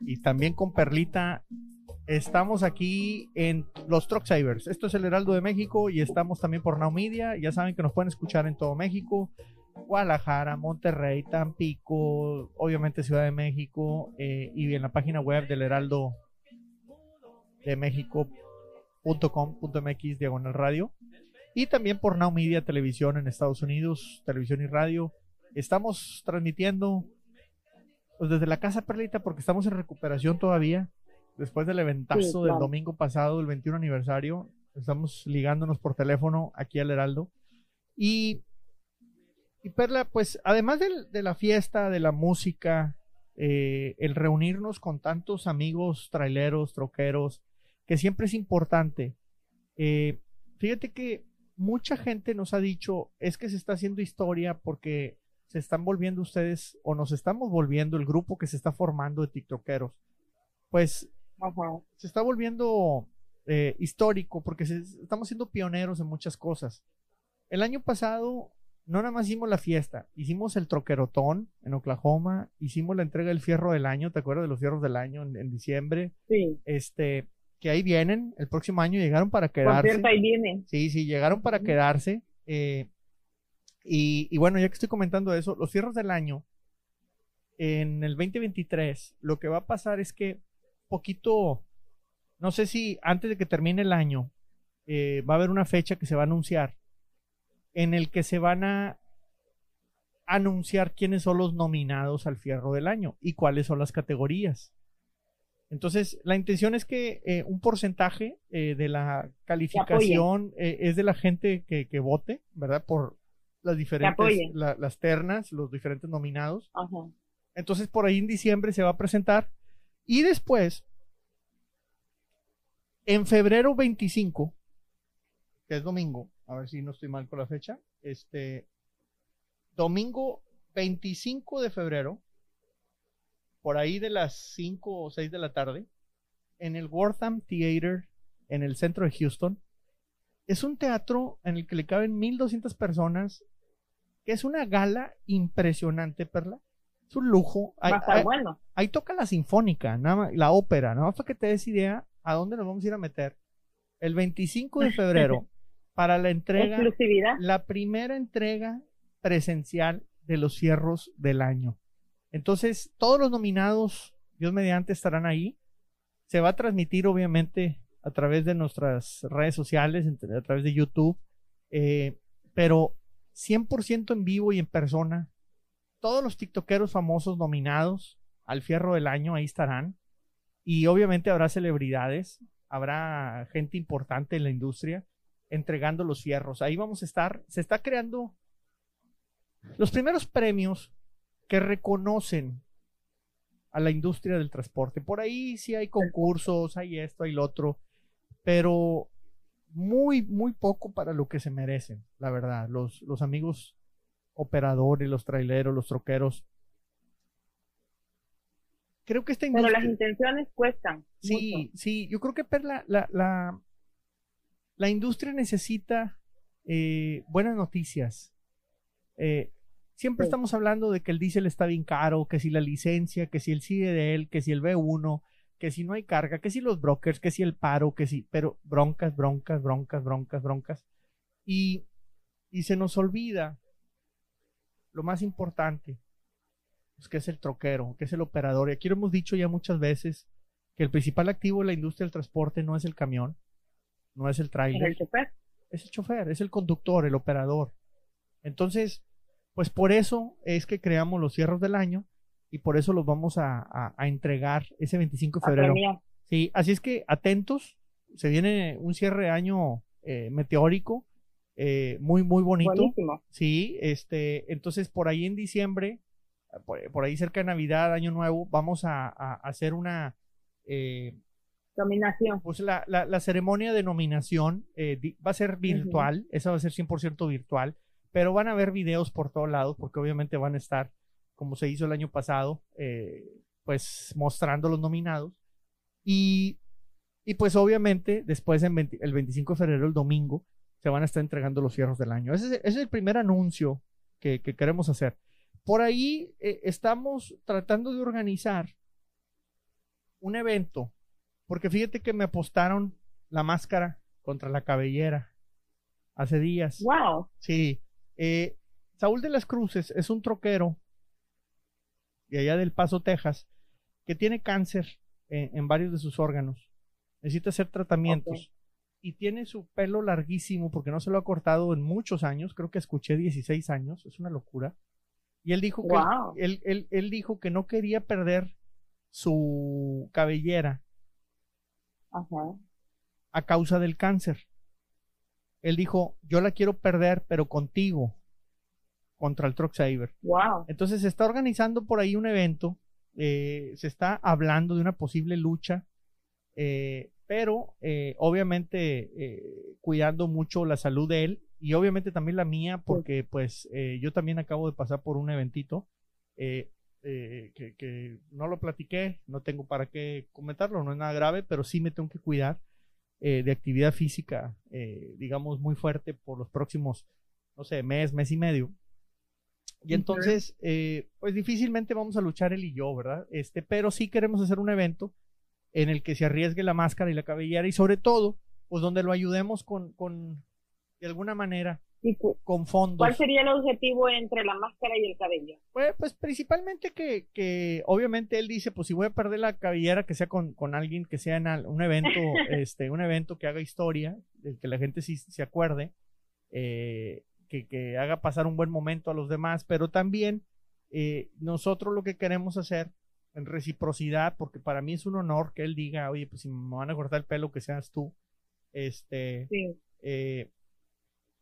Y también con Perlita Estamos aquí en los Truck Savers. Esto es el Heraldo de México y estamos también por Now Media. Ya saben que nos pueden escuchar en todo México. Guadalajara, Monterrey, Tampico, obviamente Ciudad de México eh, y en la página web del Heraldo de México.com.mx diagonal radio y también por Now Media Televisión en Estados Unidos, televisión y radio. Estamos transmitiendo pues, desde la Casa Perlita porque estamos en recuperación todavía después del eventazo del domingo pasado, el 21 aniversario. Estamos ligándonos por teléfono aquí al Heraldo. Y, y Perla, pues además de, la fiesta, de la música, eh, el reunirnos con tantos amigos traileros, troqueros, que siempre es importante. Eh, fíjate que mucha gente nos ha dicho, es que se está haciendo historia porque se están volviendo ustedes o nos estamos volviendo el grupo que se está formando de tiktokeros. Pues se está volviendo eh, histórico porque estamos siendo pioneros en muchas cosas. El año pasado no nada más hicimos la fiesta, hicimos el troquerotón en Oklahoma, hicimos la entrega del fierro del año, ¿te acuerdas de los fierros del año en, diciembre? Sí. Este, que ahí vienen, el próximo año llegaron para quedarse. cierto, ahí vienen. Sí, sí, llegaron para quedarse. Eh, y, y, bueno, ya que estoy comentando eso, los fierros del año, en el 2023, lo que va a pasar es que poquito, no sé si antes de que termine el año, eh, va a haber una fecha que se va a anunciar en el que se van a anunciar quiénes son los nominados al fierro del año y cuáles son las categorías. Entonces, la intención es que eh, un porcentaje eh, de la calificación es de la gente que, vote, ¿verdad? Por las diferentes, las ternas, los diferentes nominados. Entonces, por ahí en diciembre se va a presentar y después, en febrero 25, que es domingo, a ver si no estoy mal con la fecha, este, domingo 25 de febrero, por ahí de las 5 o 6 de la tarde, en el Wortham Theater, en el centro de Houston. Es un teatro en el que le caben 1200 personas, que es una gala impresionante, Perla es un lujo. Ahí, bueno. ahí, toca la sinfónica, nada la ópera, nada más para que te des idea a dónde nos vamos a ir a meter. El 25 de febrero, para la entrega, la primera entrega presencial de los cierros del año. Entonces, todos los nominados, Dios mediante, estarán ahí. Se va a transmitir, obviamente, a través de nuestras redes sociales, a través de YouTube, eh, pero 100% en vivo y en persona todos los tiktokeros famosos nominados al fierro del año ahí estarán. Y obviamente habrá celebridades, habrá gente importante en la industria entregando los fierros. Ahí vamos a estar. Se está creando los primeros premios que reconocen a la industria del transporte. Por ahí sí hay concursos, hay esto, hay lo otro, pero muy, muy poco para lo que se merecen, la verdad. Los, los amigos operadores, los traileros, los troqueros. Creo que esta industria... Pero las intenciones cuestan. Sí, sí, yo creo que la, la, la, industria necesita eh, buenas noticias. Eh, siempre estamos hablando de que el diésel está bien caro, que si la licencia, que si el CDL, que si el B1, que si no hay carga, que si los brokers, que si el paro, que si, pero broncas, broncas, broncas, broncas, broncas. Y, y se nos olvida lo más importante, pues, que es el troquero, que es el operador. Y aquí lo hemos dicho ya muchas veces, que el principal activo de la industria del transporte no es el camión, no es el trailer. ¿Es el chofer? Es el chofer, es el conductor, el operador. Entonces, pues por eso es que creamos los cierros del año y por eso los vamos a, entregar ese 25 de febrero. Sí, así es que atentos, se viene un cierre de año eh, meteórico eh, muy, muy bonito. Sí, este, entonces por ahí en diciembre, por, ahí cerca de Navidad, Año Nuevo, vamos a, hacer una... Eh, Nominación. Pues la, la, ceremonia de nominación eh, va a ser virtual, esa va a ser 100% virtual, pero van a haber videos por todos lados, porque obviamente van a estar, como se hizo el año pasado, pues mostrando los nominados. Y, y pues obviamente después el 25 de febrero, el domingo, se van a estar entregando los cierros del año. Ese es, el primer anuncio que, queremos hacer. por ahí eh, estamos tratando de organizar un evento, porque fíjate que me apostaron la máscara contra la cabellera hace días. Wow. Sí. Eh, Saúl de las Cruces es un troquero de allá del Paso, Texas, que tiene cáncer en, varios de sus órganos. Necesita hacer tratamientos. Y tiene su pelo larguísimo porque no se lo ha cortado en muchos años. Creo que escuché 16 años. Es una locura. Y él dijo que él, él, dijo que no quería perder su cabellera a causa del cáncer. Él dijo, yo la quiero perder, pero contigo, contra el Truck Saver. Wow. Entonces se está organizando por ahí un evento, eh, se está hablando de una posible lucha, eh, pero eh, obviamente cuidando mucho la salud de él y obviamente también la mía, porque pues yo también acabo de pasar por un eventito. que, que, no lo platiqué, no tengo para qué comentarlo, no es nada grave, pero sí me tengo que cuidar de actividad física, digamos, muy fuerte por los próximos, no sé, mes, mes y medio. Y entonces, eh, pues difícilmente vamos a luchar él y yo, ¿verdad? Este, pero sí queremos hacer un evento en el que se arriesgue la máscara y la cabellera y sobre todo, pues donde lo ayudemos con, con de alguna manera, con fondos. ¿Cuál sería el objetivo entre la máscara y el cabello? Pues, pues principalmente que, que, obviamente él dice, pues si voy a perder la cabellera, que sea con, con alguien que sea en un evento, este, un evento que haga historia, del que la gente sí se acuerde. Eh, que, haga pasar un buen momento a los demás, pero también eh, nosotros lo que queremos hacer en reciprocidad, porque para mí es un honor que él diga, oye, pues si me van a cortar el pelo, que seas tú. Este, eh,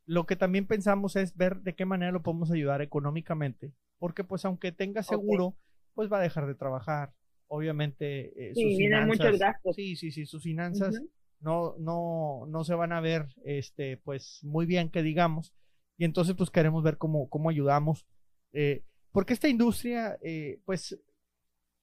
lo que también pensamos es ver de qué manera lo podemos ayudar económicamente, porque pues aunque tenga seguro, pues va a dejar de trabajar. Obviamente, eh, sí, sus muchos gastos. Sí, sí, sí, sus finanzas no, no, no se van a ver, este, pues muy bien que digamos. Y entonces pues queremos ver cómo, cómo ayudamos. Eh, porque esta industria, eh, pues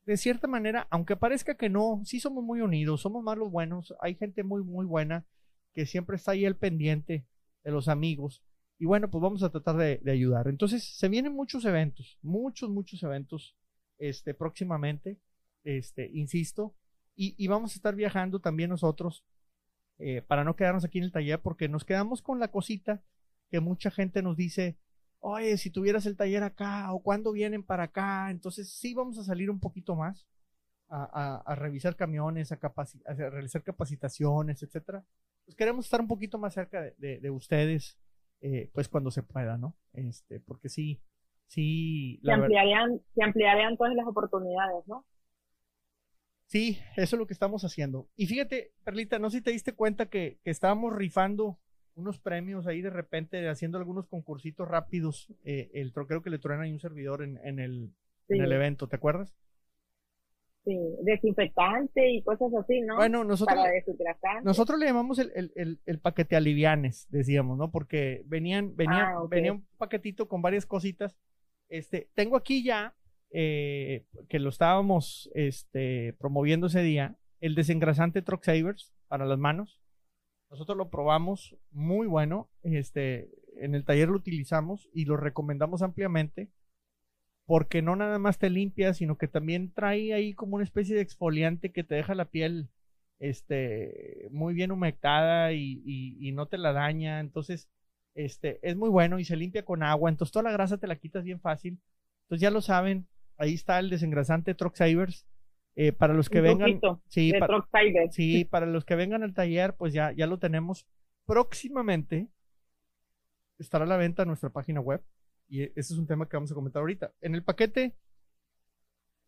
de cierta manera, aunque parezca que no, sí somos muy unidos, somos más los buenos, hay gente muy, muy buena que siempre está ahí al pendiente de los amigos. Y bueno, pues vamos a tratar de, ayudar. Entonces, se vienen muchos eventos, muchos, muchos eventos, este, próximamente, este, insisto, y, vamos a estar viajando también nosotros, eh, para no quedarnos aquí en el taller, porque nos quedamos con la cosita que mucha gente nos dice, oye, si tuvieras el taller acá o cuándo vienen para acá, entonces sí vamos a salir un poquito más a, revisar camiones, a, a, realizar capacitaciones, etcétera. Pues queremos estar un poquito más cerca de, ustedes, eh, pues cuando se pueda, ¿no? Este, porque sí, sí. Se ampliarían, se ampliarían todas las oportunidades, ¿no? Sí, eso es lo que estamos haciendo. Y fíjate, Perlita, no sé si te diste cuenta que, que estábamos rifando unos premios ahí de repente haciendo algunos concursitos rápidos. Eh, el troquero que le truena y un servidor en, el, en el evento, ¿te acuerdas? Sí, desinfectante y cosas así, ¿no? Bueno, nosotros, nosotros le llamamos el, el, el, paquete alivianes, decíamos, ¿no? Porque venían, venían, ah, venía un paquetito con varias cositas. Este, tengo aquí ya, eh, que lo estábamos este, promoviendo ese día, el desengrasante Truck Savers para las manos. Nosotros lo probamos, muy bueno. Este, en el taller lo utilizamos y lo recomendamos ampliamente porque no nada más te limpia, sino que también trae ahí como una especie de exfoliante que te deja la piel este, muy bien humectada y, no te la daña. Entonces, este, es muy bueno y se limpia con agua. Entonces, toda la grasa te la quitas bien fácil. Entonces, ya lo saben, ahí está el desengrasante Truck Savers. Eh, para los que vengan, sí, sí, para los que vengan al taller, pues ya, ya lo tenemos. Próximamente estará a la venta en nuestra página web. Y ese es un tema que vamos a comentar ahorita. En el paquete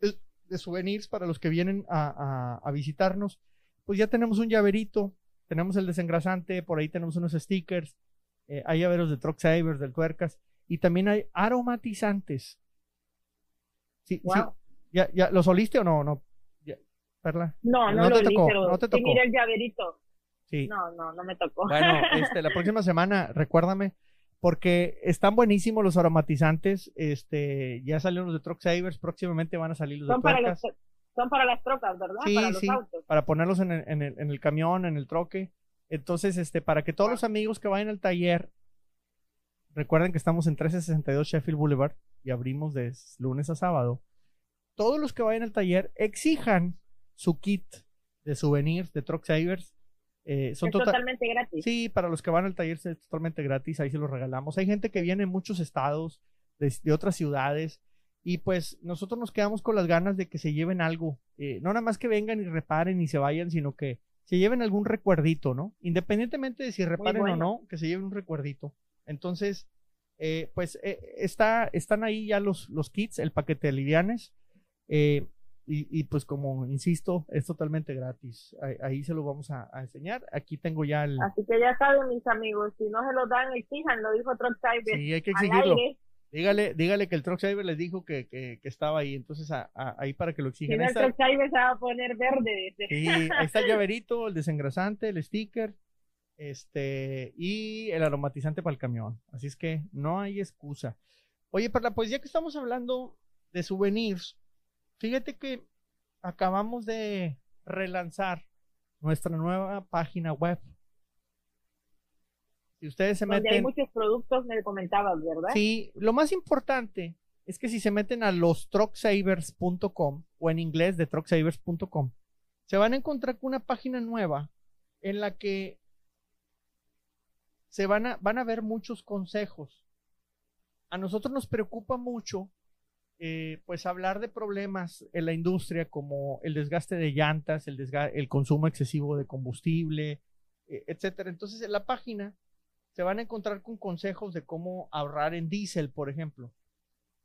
de souvenirs para los que vienen a, visitarnos, pues ya tenemos un llaverito, tenemos el desengrasante, por ahí tenemos unos stickers, eh, hay llaveros de Truck Savers, del Tuercas, y también hay aromatizantes. Sí, sí. ¿Ya, ¿Ya los oliste o no? No, Perla? No, no, te tocó, no te tocó. mira el llaverito. Sí. No, no, no me tocó. Bueno, este, la próxima semana, recuérdame, porque están buenísimos los aromatizantes. Este, ya salieron los de Truck Savers, próximamente van a salir los son de para Son para las trocas, ¿verdad? Sí, para los sí, autos. para ponerlos en el, en, el, en el camión, en el troque. Entonces, este, para que todos los amigos que vayan al taller, recuerden que estamos en 1362 Sheffield Boulevard, y abrimos de lunes a sábado, todos los que vayan al taller exijan su kit de souvenirs de Truck Savers. Eh, son tota-, totalmente gratis. Sí, para los que van al taller es totalmente gratis, ahí se los regalamos. Hay gente que viene en muchos estados, de, otras ciudades, y pues nosotros nos quedamos con las ganas de que se lleven algo. Eh, no nada más que vengan y reparen y se vayan, sino que se lleven algún recuerdito, ¿no? Independientemente de si reparen o no, que se lleven un recuerdito. Entonces, eh, pues está, están ahí ya los, los kits, el paquete de livianes. Eh, y, pues como insisto, es totalmente gratis. Ahí, se lo vamos a, enseñar. Aquí tengo ya el... Así que ya saben mis amigos, si no se lo dan, exijan, lo dijo Truck Cyber. Sí, hay que exigirlo. Dígale, dígale que el Truck Cyber les dijo que, que, estaba ahí, entonces ahí para que lo exijan. Si el Truck Cyber se va a poner verde. Sí, ahí está el llaverito, el desengrasante, el sticker, este, y el aromatizante para el camión. Así es que no hay excusa. Oye, para pues ya que estamos hablando de souvenirs, Fíjate que acabamos de relanzar nuestra nueva página web. Si ustedes se meten. hay muchos productos, me comentabas, ¿verdad? Sí, lo más importante es que si se meten a los trucksavers.com o en inglés de trucksavers.com, se van a encontrar con una página nueva en la que se van a, van a ver muchos consejos. A nosotros nos preocupa mucho eh, pues hablar de problemas en la industria como el desgaste de llantas, el, el consumo excesivo de combustible, eh, etcétera. Entonces en la página se van a encontrar con consejos de cómo ahorrar en diésel, por ejemplo.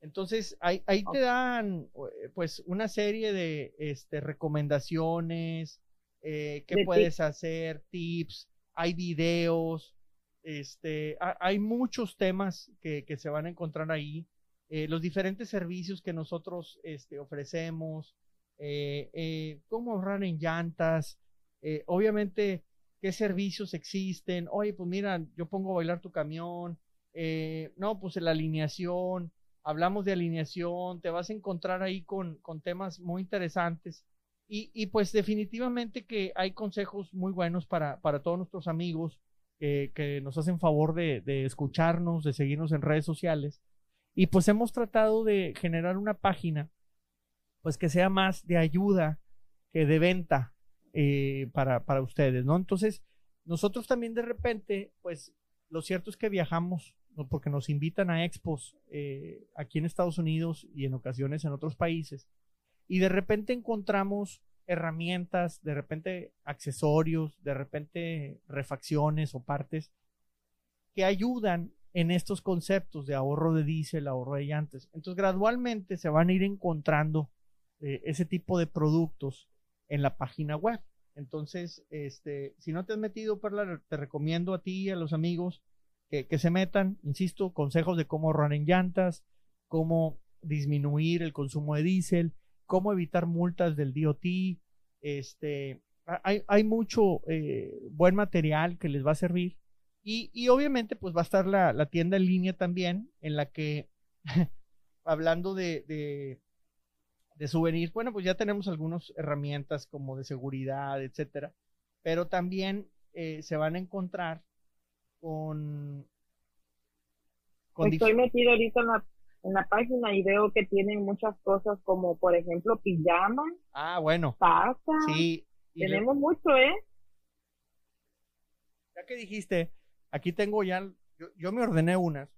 Entonces ahí, ahí te dan eh, pues una serie de este, recomendaciones, qué puedes hacer, tips, hay videos, este, hay muchos temas que, que se van a encontrar ahí eh, los diferentes servicios que nosotros este, ofrecemos, eh, eh, cómo ahorrar en llantas, obviamente qué servicios existen, oye, pues mira, yo pongo a bailar tu camión, no, pues la alineación, hablamos de alineación, te vas a encontrar ahí con, con temas muy interesantes. Y, y, pues definitivamente que hay consejos muy buenos para, para todos nuestros amigos que, que nos hacen favor de, de escucharnos, de seguirnos en redes sociales. Y pues hemos tratado de generar una página, pues que sea más de ayuda que de venta eh, para, para ustedes, ¿no? Entonces, nosotros también de repente, pues lo cierto es que viajamos, porque nos invitan a expos eh, aquí en Estados Unidos y en ocasiones en otros países, y de repente encontramos herramientas, de repente accesorios, de repente refacciones o partes que ayudan en estos conceptos de ahorro de diésel, ahorro de llantas. Entonces, gradualmente se van a ir encontrando eh, ese tipo de productos en la página web. Entonces, este, si no te has metido, Perla, te recomiendo a ti y a los amigos que, que se metan, insisto, consejos de cómo ahorrar en llantas, cómo disminuir el consumo de diésel, cómo evitar multas del DOT, este, hay, hay mucho eh, buen material que les va a servir y, obviamente, pues va a estar la, tienda en línea también, en la que, hablando de, de, souvenirs, bueno, pues ya tenemos algunas herramientas como de seguridad, etcétera, pero también eh, se van a encontrar con. Estoy metido ahorita en la, en la página y veo que tienen muchas cosas como, por ejemplo, pijamas. Ah, bueno. Pasa. Sí. Tenemos mucho, ¿eh? Ya que dijiste, Aquí tengo ya, yo, me ordené unas.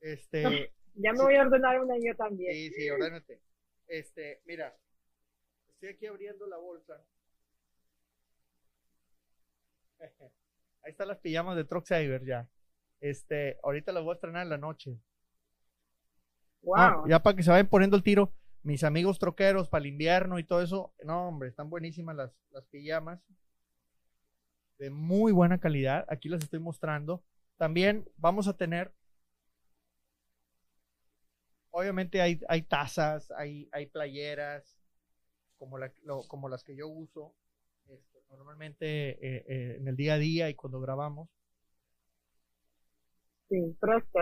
Este. ya me voy a ordenar una yo también. Sí, sí, ordénate. Este, mira, estoy aquí abriendo la bolsa. Ahí están las pijamas de Truck Saver ya. Este, ahorita las voy a estrenar en la noche. Wow. Ah, ya para que se vayan poniendo el tiro, mis amigos troqueros para el invierno y todo eso. No, hombre, están buenísimas las, las pijamas de muy buena calidad. Aquí las estoy mostrando. También vamos a tener, obviamente hay, hay tazas, hay, hay playeras, como, la, como las que yo uso este, normalmente eh, eh, en el día a día y cuando grabamos. Sí,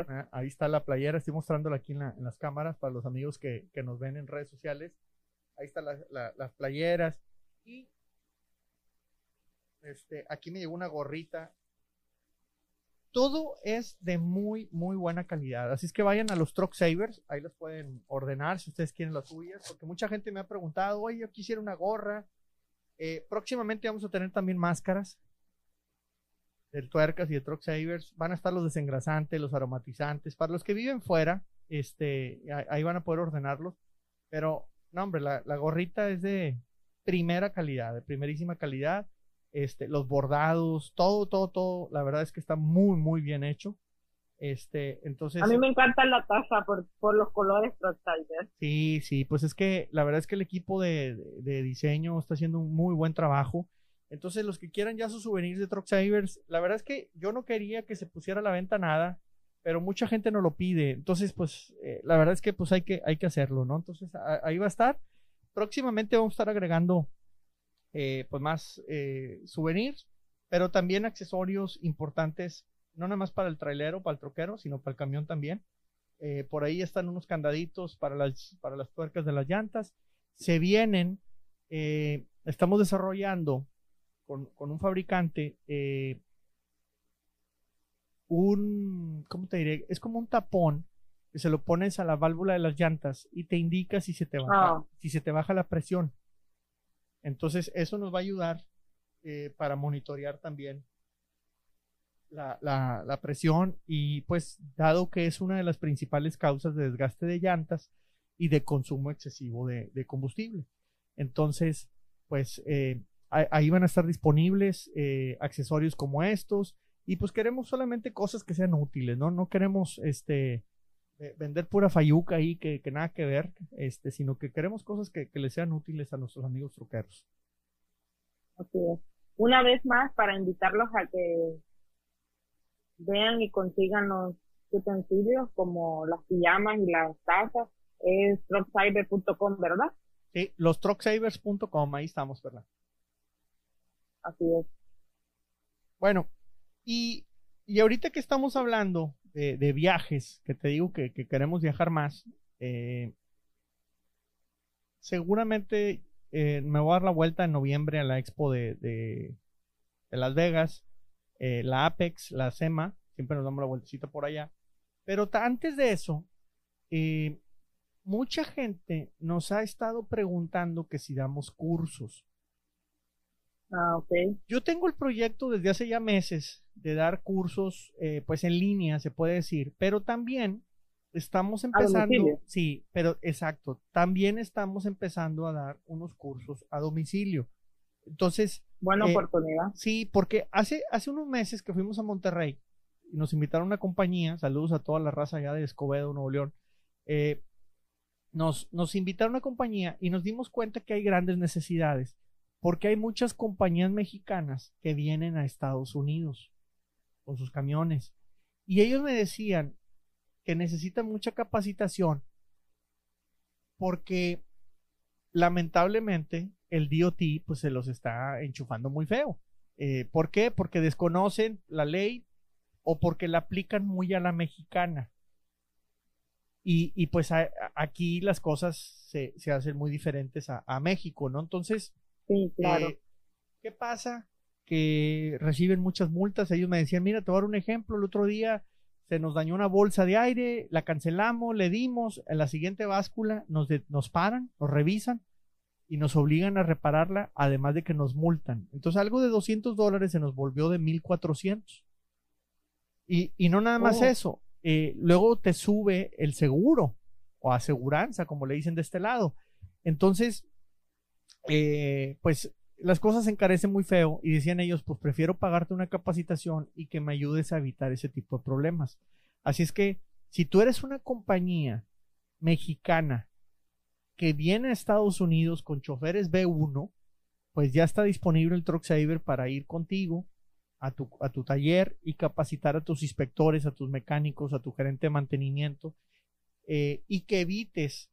ah, ahí está la playera, estoy mostrándola aquí en, las cámaras para los amigos que, nos ven en redes sociales. Ahí están las playeras. Y este, aquí me llegó una gorrita. todo es de muy, muy buena calidad. Así es que vayan a los Truck Savers, ahí los pueden ordenar si ustedes quieren las suyas, porque mucha gente me ha preguntado, oye, yo quisiera una gorra. Eh, próximamente vamos a tener también máscaras del tuercas y de Truck Savers. Van a estar los desengrasantes, los aromatizantes. Para los que viven fuera, este, ahí van a poder ordenarlos. Pero, no, hombre, la, la gorrita es de primera calidad, de primerísima calidad este, los bordados, todo, todo, todo, la verdad es que está muy, muy bien hecho. Este, entonces. A mí me encanta la taza por, por los colores Proxider. Sí, sí, pues es que la verdad es que el equipo de, de, diseño está haciendo un muy buen trabajo. Entonces, los que quieran ya sus souvenirs de Truck la verdad es que yo no quería que se pusiera a la venta nada, pero mucha gente no lo pide. Entonces, pues, eh, la verdad es que pues hay que, hay que hacerlo, ¿no? Entonces, ahí va a estar. Próximamente vamos a estar agregando eh, pues más eh, souvenirs, pero también accesorios importantes, no nada más para el trailero, para el troquero, sino para el camión también. Eh, por ahí están unos candaditos para las, para las tuercas de las llantas. Se vienen, estamos desarrollando con, con un fabricante un, ¿cómo te diré? Es como un tapón que se lo pones a la válvula de las llantas y te indica si se te baja, ah. si se te baja la presión. Entonces, eso nos va a ayudar eh, para monitorear también la, presión y pues dado que es una de las principales causas de desgaste de llantas y de consumo excesivo de, combustible. Entonces, pues eh, ahí van a estar disponibles eh, accesorios como estos y pues queremos solamente cosas que sean útiles, ¿no? No queremos este vender pura fayuca ahí que, nada que ver, este, sino que queremos cosas que, que les sean útiles a nuestros amigos truqueros. Así es. Una vez más, para invitarlos a que vean y consigan los utensilios como las pijamas y las tazas, es trucksaver.com, ¿verdad? Sí, los trucksavers.com, ahí estamos, ¿verdad? Así es. Bueno, y, y ahorita que estamos hablando de, viajes, que te digo que, queremos viajar más, eh, seguramente eh, me voy a dar la vuelta en noviembre a la expo de, de, Las Vegas, eh, la Apex, la SEMA, siempre nos damos la vueltecita por allá. Pero antes de eso, mucha gente nos ha estado preguntando que si damos cursos. Ah, Yo tengo el proyecto desde hace ya meses de dar cursos, eh, pues en línea, se puede decir, pero también estamos empezando, sí, pero exacto, también estamos empezando a dar unos cursos a domicilio. Entonces, buena eh, oportunidad. Sí, porque hace hace unos meses que fuimos a Monterrey y nos invitaron a una compañía, saludos a toda la raza allá de Escobedo, Nuevo León. Eh, nos, nos invitaron a una compañía y nos dimos cuenta que hay grandes necesidades porque hay muchas compañías mexicanas que vienen a Estados Unidos con sus camiones. Y ellos me decían que necesitan mucha capacitación porque lamentablemente el DOT pues se los está enchufando muy feo. Eh, ¿Por qué? Porque desconocen la ley o porque la aplican muy a la mexicana. Y, pues aquí las cosas se, hacen muy diferentes a, a México, ¿no? Entonces, Sí, claro. Eh, ¿Qué pasa? Que reciben muchas multas. Ellos me decían, mira, te voy a dar un ejemplo. El otro día se nos dañó una bolsa de aire, la cancelamos, le dimos, en la siguiente báscula nos, nos paran, nos revisan y nos obligan a repararla, además de que nos multan. Entonces algo de 200 dólares se nos volvió de 1400. Y, y no nada más oh. eso, eh, luego te sube el seguro o aseguranza, como le dicen de este lado. Entonces, eh, pues las cosas se encarecen muy feo y decían ellos, pues prefiero pagarte una capacitación y que me ayudes a evitar ese tipo de problemas. Así es que si tú eres una compañía mexicana que viene a Estados Unidos con choferes B1, pues ya está disponible el Truck Saver para ir contigo a tu, a tu taller y capacitar a tus inspectores, a tus mecánicos, a tu gerente de mantenimiento eh, y que evites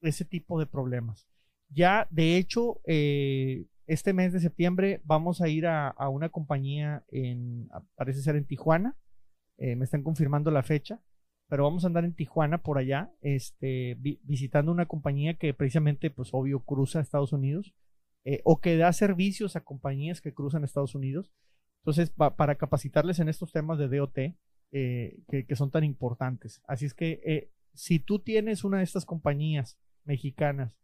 ese tipo de problemas. Ya, de hecho, eh, este mes de septiembre vamos a ir a, una compañía en, parece ser en Tijuana. Eh, me están confirmando la fecha, pero vamos a andar en Tijuana por allá, este, visitando una compañía que precisamente, pues obvio, cruza Estados Unidos eh, o que da servicios a compañías que cruzan Estados Unidos. Entonces, para capacitarles en estos temas de DOT, eh, que, son tan importantes. Así es que si tú tienes una de estas compañías mexicanas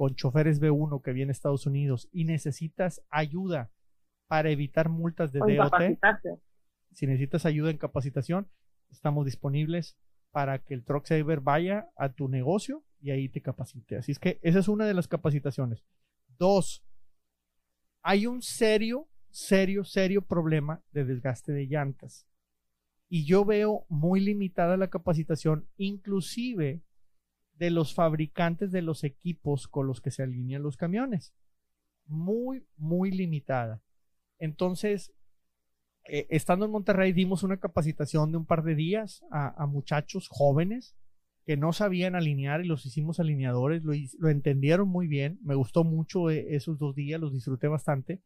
con choferes B1 que viene a Estados Unidos y necesitas ayuda para evitar multas de DOT, si necesitas ayuda en capacitación, estamos disponibles para que el Truck Saver vaya a tu negocio y ahí te capacite. Así es que esa es una de las capacitaciones. Dos, hay un serio, serio, serio problema de desgaste de llantas. Y yo veo muy limitada la capacitación, inclusive de los fabricantes de los equipos con los que se alinean los camiones. Muy, muy limitada. Entonces, eh, estando en Monterrey, dimos una capacitación de un par de días a, muchachos jóvenes que no sabían alinear y los hicimos alineadores, lo, entendieron muy bien, me gustó mucho eh, esos dos días, los disfruté bastante.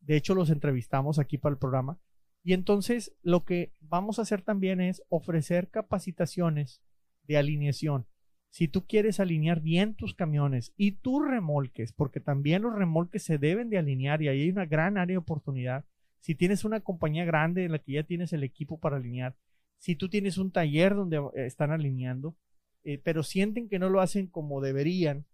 De hecho, los entrevistamos aquí para el programa. Y entonces, lo que vamos a hacer también es ofrecer capacitaciones de alineación. Si tú quieres alinear bien tus camiones y tus remolques, porque también los remolques se deben de alinear y ahí hay una gran área de oportunidad si tienes una compañía grande en la que ya tienes el equipo para alinear, si tú tienes un taller donde eh, están alineando, eh, pero sienten que no lo hacen como deberían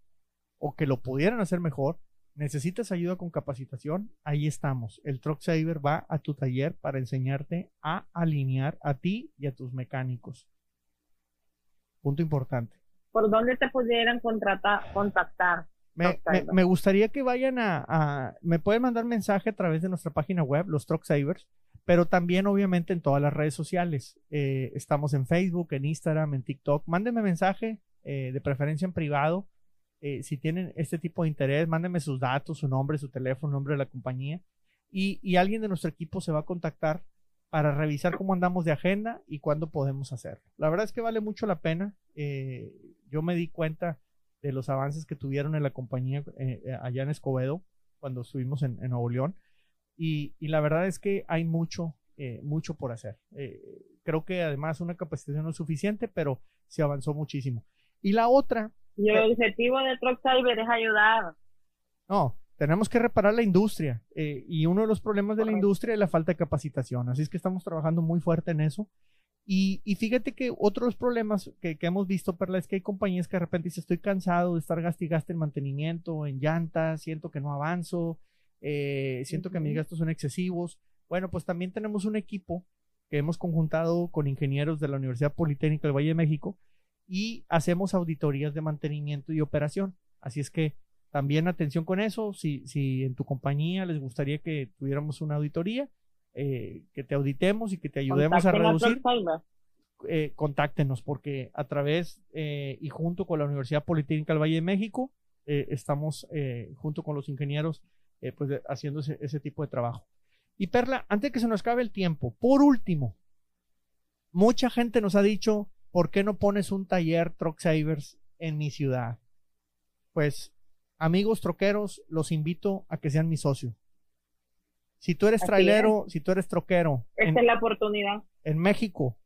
o que lo pudieran hacer mejor, necesitas ayuda con capacitación, ahí estamos. El Truck Saver va a tu taller para enseñarte a alinear a ti y a tus mecánicos. Punto importante. ¿Por dónde te pudieran contactar? Me, gustaría que vayan a, Me pueden mandar mensaje a través de nuestra página web, los Truck Savers, pero también obviamente en todas las redes sociales. Eh, estamos en Facebook, en Instagram, en TikTok. Mándenme mensaje, eh, de preferencia en privado. Eh, si tienen este tipo de interés, mándenme sus datos, su nombre, su teléfono, nombre de la compañía. Y, y alguien de nuestro equipo se va a contactar para revisar cómo andamos de agenda y cuándo podemos hacerlo. La verdad es que vale mucho la pena. yo me di cuenta de los avances que tuvieron en la compañía eh, eh, allá en Escobedo cuando estuvimos en, Nuevo León. Y, la verdad es que hay mucho, eh, mucho por hacer. creo que además una capacitación no es suficiente, pero se avanzó muchísimo. Y la otra... Y el objetivo de Truck Cyber es ayudar. No, tenemos que reparar la industria. y uno de los problemas de la industria es la falta de capacitación. Así es que estamos trabajando muy fuerte en eso. Y, fíjate que otros problemas que, hemos visto, Perla, es que hay compañías que de repente dicen, estoy cansado de estar gastigaste en mantenimiento, en llantas, siento que no avanzo, eh, siento que mis gastos son excesivos. Bueno, pues también tenemos un equipo que hemos conjuntado con ingenieros de la Universidad Politécnica del Valle de México y hacemos auditorías de mantenimiento y operación. Así es que también atención con eso, si, si en tu compañía les gustaría que tuviéramos una auditoría, eh, que te auditemos y que te ayudemos a reducir, eh, contáctenos porque a través eh, y junto con la Universidad Politécnica del Valle de México estamos junto con los ingenieros pues haciendo ese, tipo de trabajo. Y Perla, antes que se nos acabe el tiempo, por último, mucha gente nos ha dicho, ¿por qué no pones un taller Truck Savers en mi ciudad? Pues, amigos troqueros, los invito a que sean mi socio. Si tú eres trailero, si tú eres troquero. Esta es la oportunidad. En México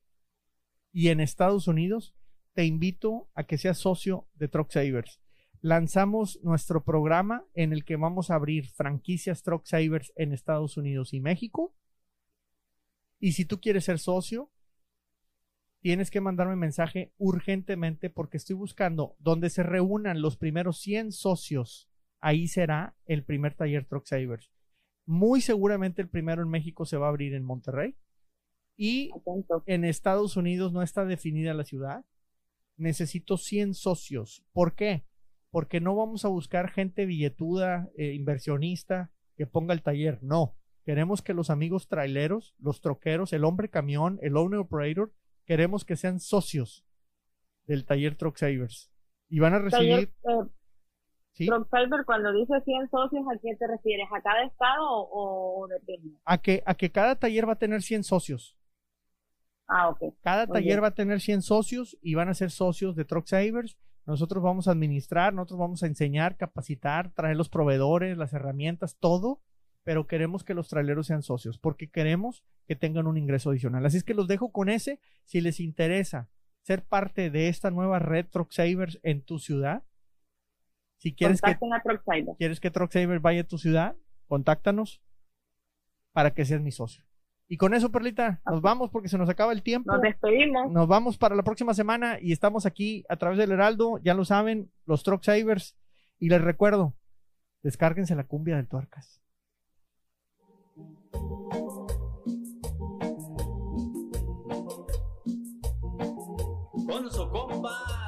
y en Estados Unidos, te invito a que seas socio de Truck Savers. Lanzamos nuestro programa en el que vamos a abrir franquicias Truck Savers en Estados Unidos y México. Y si tú quieres ser socio, tienes que mandarme mensaje urgentemente porque estoy buscando donde se reúnan los primeros 100 socios. Ahí será el primer taller Truck Savers. Muy seguramente el primero en México se va a abrir en Monterrey. Y en Estados Unidos no está definida la ciudad. Necesito 100 socios. ¿Por qué? Porque no vamos a buscar gente billetuda, eh, inversionista, que ponga el taller. No. Queremos que los amigos traileros, los troqueros, el hombre camión, el owner operator, queremos que sean socios del taller Truck Savers. Y van a recibir. Eh, ¿Sí? cuando dice 100 socios, ¿a qué te refieres? ¿A cada estado o, depende? A que, a que cada taller va a tener 100 socios. Ah, ok. Cada taller va a tener 100 socios y van a ser socios de Truck Savers. Nosotros vamos a administrar, nosotros vamos a enseñar, capacitar, traer los proveedores, las herramientas, todo, pero queremos que los traileros sean socios porque queremos que tengan un ingreso adicional. Así es que los dejo con ese. Si les interesa ser parte de esta nueva red Truck Savers en tu ciudad, si quieres que, quieres que vaya a tu ciudad, contáctanos para que seas mi socio. Y con eso, Perlita, nos vamos porque se nos acaba el tiempo. Nos despedimos. Nos vamos para la próxima semana y estamos aquí a través del Heraldo, ya lo saben, los Truck Savers. Y les recuerdo, descárguense la cumbia del Tuercas. Con su compa.